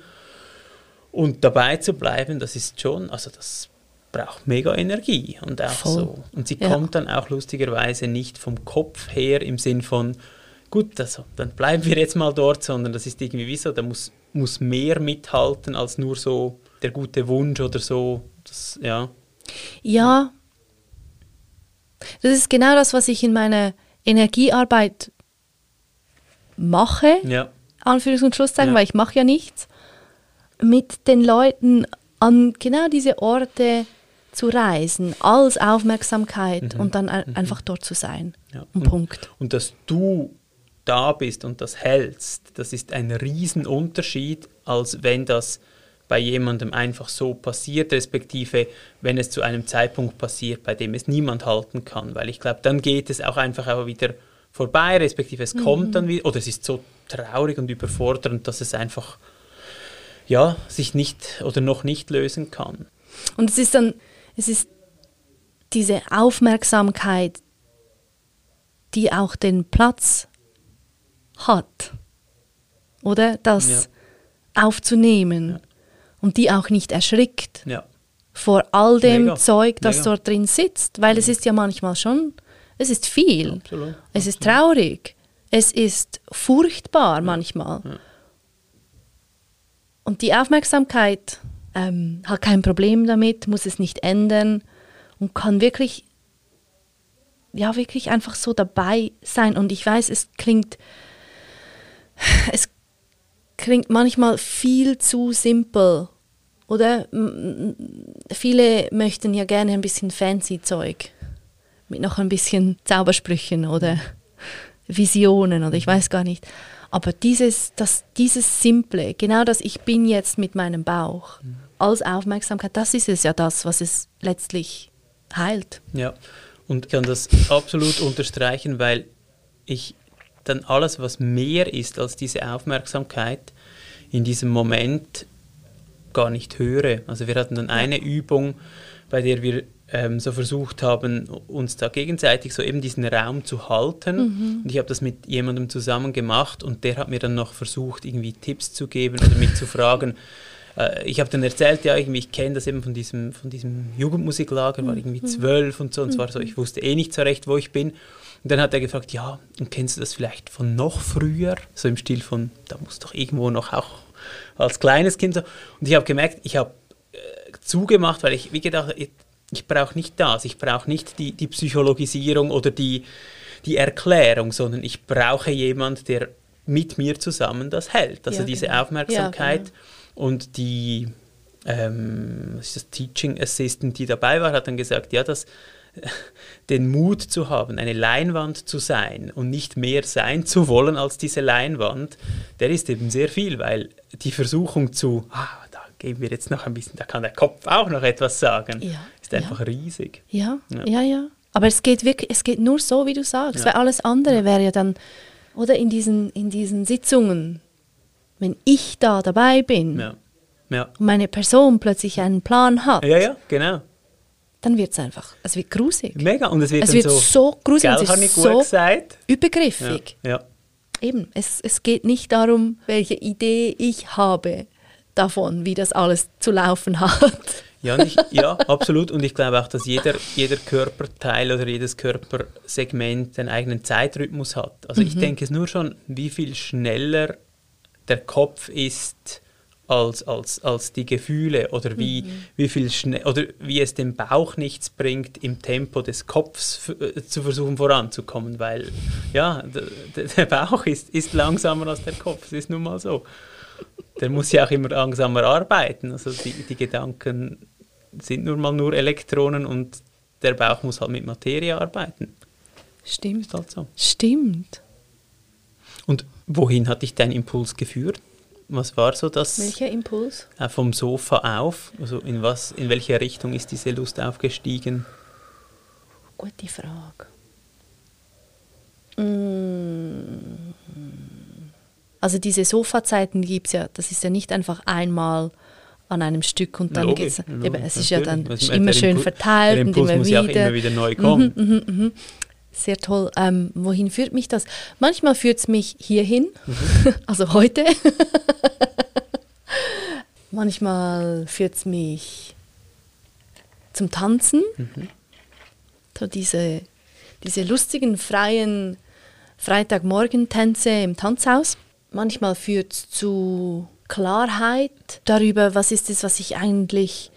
und dabei zu bleiben, das ist schon, also das braucht mega Energie und auch Voll. so. Und sie Ja. kommt dann auch lustigerweise nicht vom Kopf her im Sinn von, gut, also, dann bleiben wir jetzt mal dort, sondern das ist irgendwie wie so, da muss, muss mehr mithalten als nur so der gute Wunsch oder so. Das, ja. Ja, das ist genau das, was ich in meiner Energiearbeit mache, ja, Anführungs- und Schlusszeichen, Ja. weil ich mache ja nichts, mit den Leuten an genau diese Orte zu reisen, als Aufmerksamkeit und dann ein- einfach dort zu sein. ja. Und Punkt. und dass du da bist und das hältst, das ist ein Riesenunterschied, als wenn das bei jemandem einfach so passiert, respektive wenn es zu einem Zeitpunkt passiert, bei dem es niemand halten kann. Weil ich glaube, dann geht es auch einfach auch wieder vorbei, respektive es kommt dann wieder, oder es ist so traurig und überfordernd, dass es einfach ja, sich nicht oder noch nicht lösen kann. Und es ist dann, es ist diese Aufmerksamkeit, die auch den Platz hat, oder? Das aufzunehmen und die auch nicht erschrickt Ja, vor all dem Mega, Zeug, das mega. dort drin sitzt, weil es ist ja manchmal schon, es ist viel, absolut. es ist traurig, es ist furchtbar manchmal. Und die Aufmerksamkeit ähm, hat kein Problem damit, muss es nicht ändern und kann wirklich, ja, wirklich einfach so dabei sein. Und ich weiß, es klingt, es klingt manchmal viel zu simpel. Oder viele möchten ja gerne ein bisschen fancy Zeug mit noch ein bisschen Zaubersprüchen oder Visionen oder ich weiß gar nicht. Aber dieses, das, dieses Simple, genau das Ich bin jetzt mit meinem Bauch als Aufmerksamkeit, das ist es ja das, was es letztlich heilt. Ja, und ich kann das absolut unterstreichen, weil ich dann alles, was mehr ist als diese Aufmerksamkeit, in diesem Moment gar nicht höre. Also wir hatten dann eine Übung, bei der wir ähm, so versucht haben, uns da gegenseitig so eben diesen Raum zu halten. Mhm. Und ich habe das mit jemandem zusammen gemacht und der hat mir dann noch versucht, irgendwie Tipps zu geben oder mich zu fragen. Äh, ich habe dann erzählt, ja, irgendwie, ich kenne das eben von diesem, von diesem Jugendmusiklager, war irgendwie mhm. zwölf und so, und zwar so, ich wusste eh nicht so recht, wo ich bin. Und dann hat er gefragt, ja, und kennst du das vielleicht von noch früher? So im Stil von, da muss doch irgendwo noch auch als kleines Kind so. Und ich habe gemerkt, ich habe äh, zugemacht, weil ich, wie gedacht, ich, brauche nicht das, ich brauche nicht die, die Psychologisierung oder die, die Erklärung, sondern ich brauche jemand, der mit mir zusammen das hält. Also ja, diese genau. Aufmerksamkeit ja, genau. und die ähm, das Teaching Assistant, die dabei war, hat dann gesagt, ja, das den Mut zu haben, eine Leinwand zu sein und nicht mehr sein zu wollen als diese Leinwand, der ist eben sehr viel, weil die Versuchung zu, ah, da geben wir jetzt noch ein bisschen, da kann der Kopf auch noch etwas sagen, ja ist einfach ja. riesig. Ja. ja, ja, ja. Aber es geht wirklich, es geht nur so, wie du sagst, weil alles andere wäre ja dann, oder in diesen, in diesen Sitzungen, wenn ich da dabei bin ja. Ja. und meine Person plötzlich einen Plan hat. Ja, ja, genau. Dann wird es einfach, es wird grusig. Mega, und es wird, es wird so, so grusig, es ist so gesagt. übergriffig. Ja. ja. Eben, es, es geht nicht darum, welche Idee ich habe davon, wie das alles zu laufen hat. Ja, ich, ja, absolut. Und ich glaube auch, dass jeder, jeder Körperteil oder jedes Körpersegment einen eigenen Zeitrhythmus hat. Also mhm. ich denke es nur schon, wie viel schneller der Kopf ist als, als, als die Gefühle oder wie, mhm. wie viel schnell oder wie es dem Bauch nichts bringt, im Tempo des Kopfs äh, zu versuchen voranzukommen, weil ja, der Bauch ist, ist langsamer als der Kopf, das ist nun mal so. Der muss ja auch immer langsamer arbeiten. Also die, die Gedanken sind nun mal nur Elektronen und der Bauch muss halt mit Materie arbeiten. Stimmt. Ist halt so. Stimmt. Und wohin hat dich dein Impuls geführt? Was war so das? Welcher Impuls? Äh, vom Sofa auf? Also in was, in welche Richtung ist diese Lust aufgestiegen? Gute Frage. Mm. Also diese Sofazeiten gibt es ja, das ist ja nicht einfach einmal an einem Stück und dann geht es. Es ist ja dann ist immer schön Impuls, verteilt und immer muss wieder. Ja immer wieder neu kommen. Mhm, mh, mh. Sehr toll. Ähm, wohin führt mich das? Manchmal führt es mich hierhin, mhm. also heute. Manchmal führt es mich zum Tanzen. Mhm. So diese, diese lustigen, freien Freitagmorgentänze im Tanzhaus. Manchmal führt es zu Klarheit darüber, was ist es, was ich eigentlich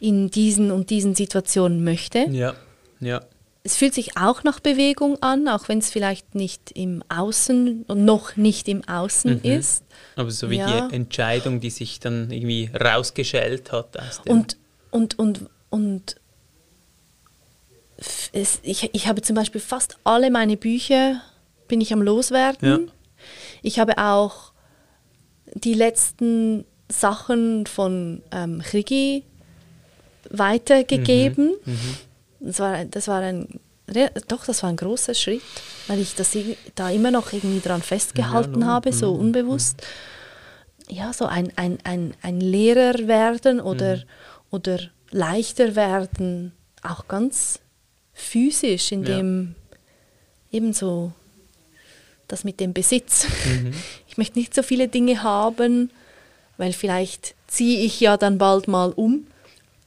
in diesen und diesen Situationen möchte. Ja, ja. Es fühlt sich auch nach Bewegung an, auch wenn es vielleicht nicht im Außen und noch nicht im Außen mhm. ist. Aber so wie ja. die Entscheidung, die sich dann irgendwie rausgeschält hat. Und, und, und, und es, ich, ich habe zum Beispiel fast alle meine Bücher bin ich am Loswerden. Ja. Ich habe auch die letzten Sachen von ähm, Chrigi weitergegeben. Mhm. Mhm. Das, war, das war ein doch, das war ein großer Schritt, weil ich das da immer noch irgendwie dran festgehalten ja, habe, so mhm. unbewusst. Ja, so ein, ein, ein, ein Lehrer werden oder, mhm. oder leichter werden, auch ganz physisch, indem ja. eben so das mit dem Besitz. Mhm. Ich möchte nicht so viele Dinge haben, weil vielleicht ziehe ich ja dann bald mal um.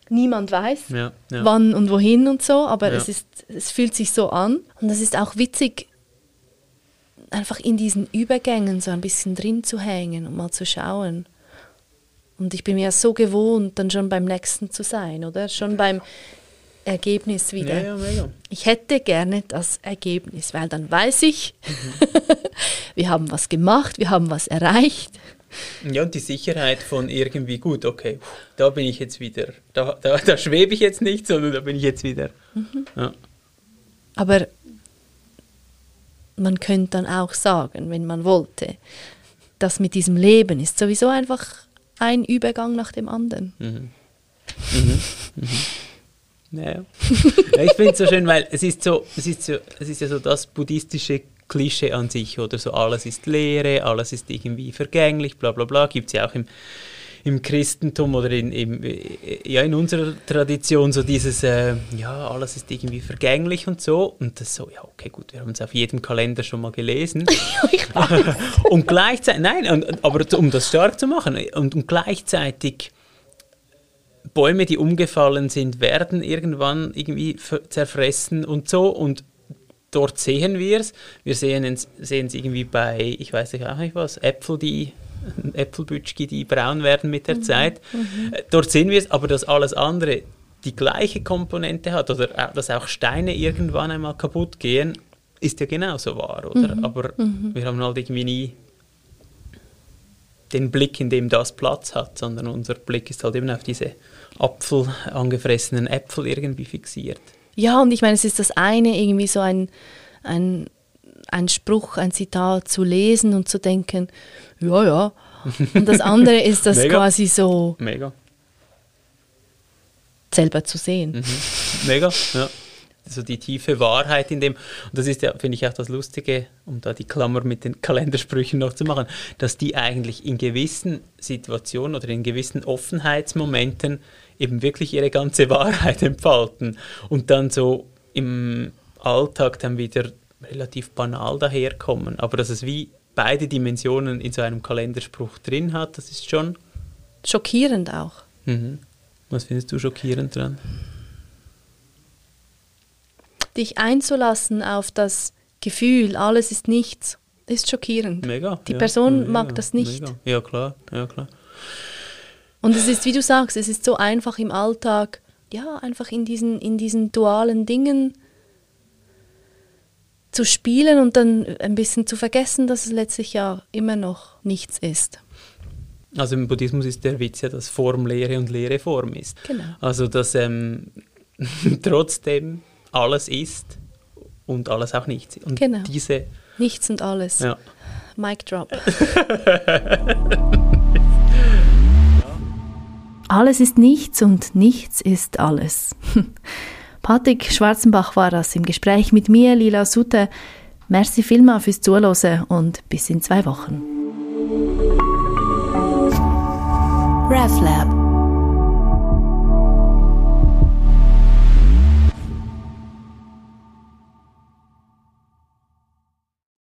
Niemand weiß, ja, ja. wann und wohin und so, aber ja. es, ist, es fühlt sich so an. Und es ist auch witzig, einfach in diesen Übergängen so ein bisschen drin zu hängen und mal zu schauen. Und ich bin mir so gewohnt, dann schon beim nächsten zu sein, oder? Schon beim Ergebnis wieder. Ja, ja, ich hätte gerne das Ergebnis, weil dann weiß ich, mhm. wir haben was gemacht, wir haben was erreicht. Ja, und die Sicherheit von irgendwie gut, okay, da bin ich jetzt wieder, da, da, da schwebe ich jetzt nicht, sondern da bin ich jetzt wieder. Mhm. Ja. Aber man könnte dann auch sagen, wenn man wollte, das mit diesem Leben ist sowieso einfach ein Übergang nach dem anderen. Mhm. Mhm. Mhm. Ja, ja. ich finde es so schön, weil es ist so, es ist so, es ist ja so das buddhistische Klischee an sich oder so alles ist Leere, alles ist irgendwie vergänglich, bla bla bla. Gibt es ja auch im, im Christentum oder in, im, ja, in unserer Tradition so dieses, äh, ja, alles ist irgendwie vergänglich und so. Und das so, ja, okay, gut, wir haben es auf jedem Kalender schon mal gelesen. und gleichzeitig, nein, und, aber um das stark zu machen, und, und gleichzeitig Bäume, die umgefallen sind, werden irgendwann irgendwie zerfressen und so. Und dort sehen wir es. Wir sehen es irgendwie bei, ich weiß nicht auch nicht was, Äpfel, die Äpfelbütschki, die braun werden mit der mhm. Zeit. Mhm. Äh, dort sehen wir es, aber dass alles andere die gleiche Komponente hat oder dass auch Steine irgendwann einmal kaputt gehen, ist ja genauso wahr, oder? Mhm. Aber mhm. wir haben halt irgendwie nie den Blick, in dem das Platz hat, sondern unser Blick ist halt eben auf diese Apfel, angefressenen Äpfel irgendwie fixiert. Ja, und ich meine, es ist das eine, irgendwie so ein, ein, ein Spruch, ein Zitat zu lesen und zu denken, ja, ja. Und das andere ist das quasi so Mega. selber zu sehen. Mhm. Mega, ja so die tiefe Wahrheit in dem. Und das ist ja, finde ich, auch das Lustige, um da die Klammer mit den Kalendersprüchen noch zu machen, dass die eigentlich in gewissen Situationen oder in gewissen Offenheitsmomenten eben wirklich ihre ganze Wahrheit entfalten und dann so im Alltag dann wieder relativ banal daherkommen. Aber dass es wie beide Dimensionen in so einem Kalenderspruch drin hat, das ist schon schockierend auch. Mhm. Was findest du schockierend dran? Dich einzulassen auf das Gefühl, alles ist nichts, ist schockierend. Mega. Die ja, Person mega, mag das nicht. Mega. Ja, klar, ja, klar. Und es ist, wie du sagst, es ist so einfach im Alltag, ja, einfach in diesen, in diesen dualen Dingen zu spielen und dann ein bisschen zu vergessen, dass es letztlich ja immer noch nichts ist. Also im Buddhismus ist der Witz ja, dass Form Lehre und Lehre Form ist. Genau. Also dass ähm, trotzdem alles ist und alles auch nichts. Und genau. diese Nichts und alles. Ja. Mic drop. alles ist nichts und nichts ist alles. Patrick Schwarzenbach war das im Gespräch mit mir, Lila Sutte. Merci vielmals fürs Zuhören und bis in zwei Wochen. RefLab